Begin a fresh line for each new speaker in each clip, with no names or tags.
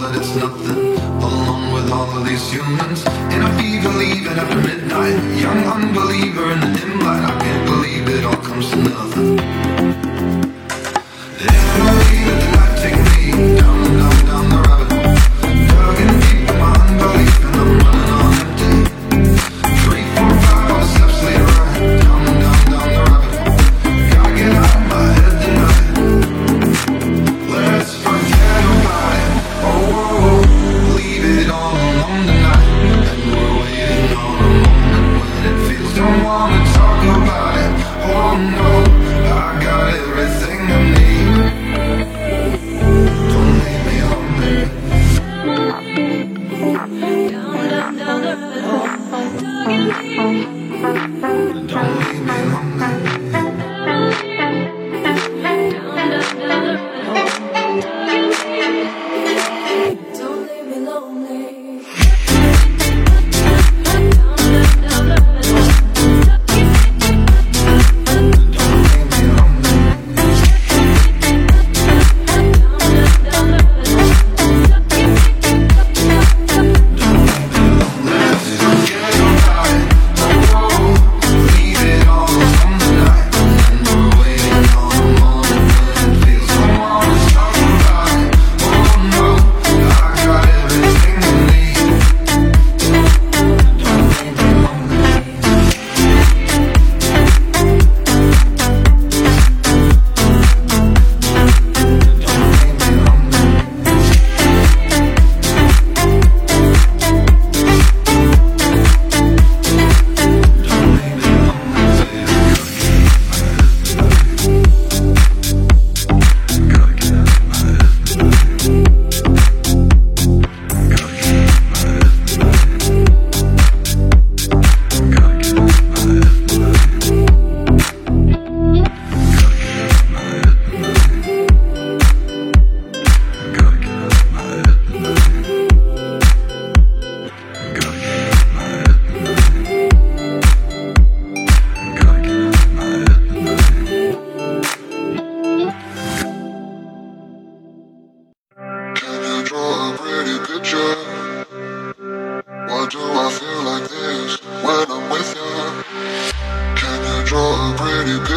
that it's nothing. Alone with all of these humans in a fever, leaving after midnight. Young unbeliever in the dim light. I can't believe it all comes to nothing. I got everything I need.
Down, down, down. Tugging
Don't leave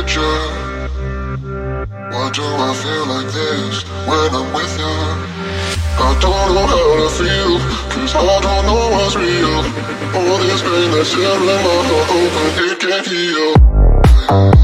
picture? Why do I feel like this when I'm with you? I don't know how to feel, cause I don't know what's real. All this pain that's tearing my heart open, it can't heal.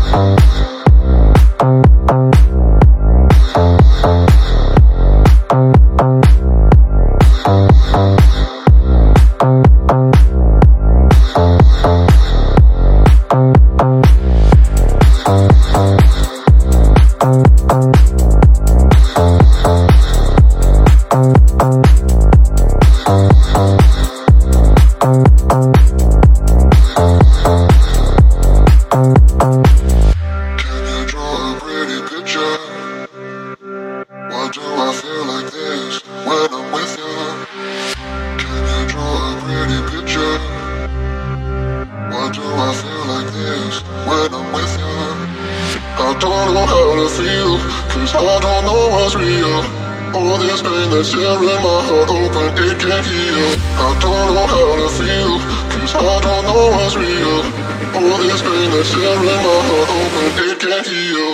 Don't know how to feel, cause I don't know what's real. All this pain that's tearing my heart open, it can't heal. I don't know how to feel, cause I don't know what's real. All this pain that's tearing my heart open, it can't heal.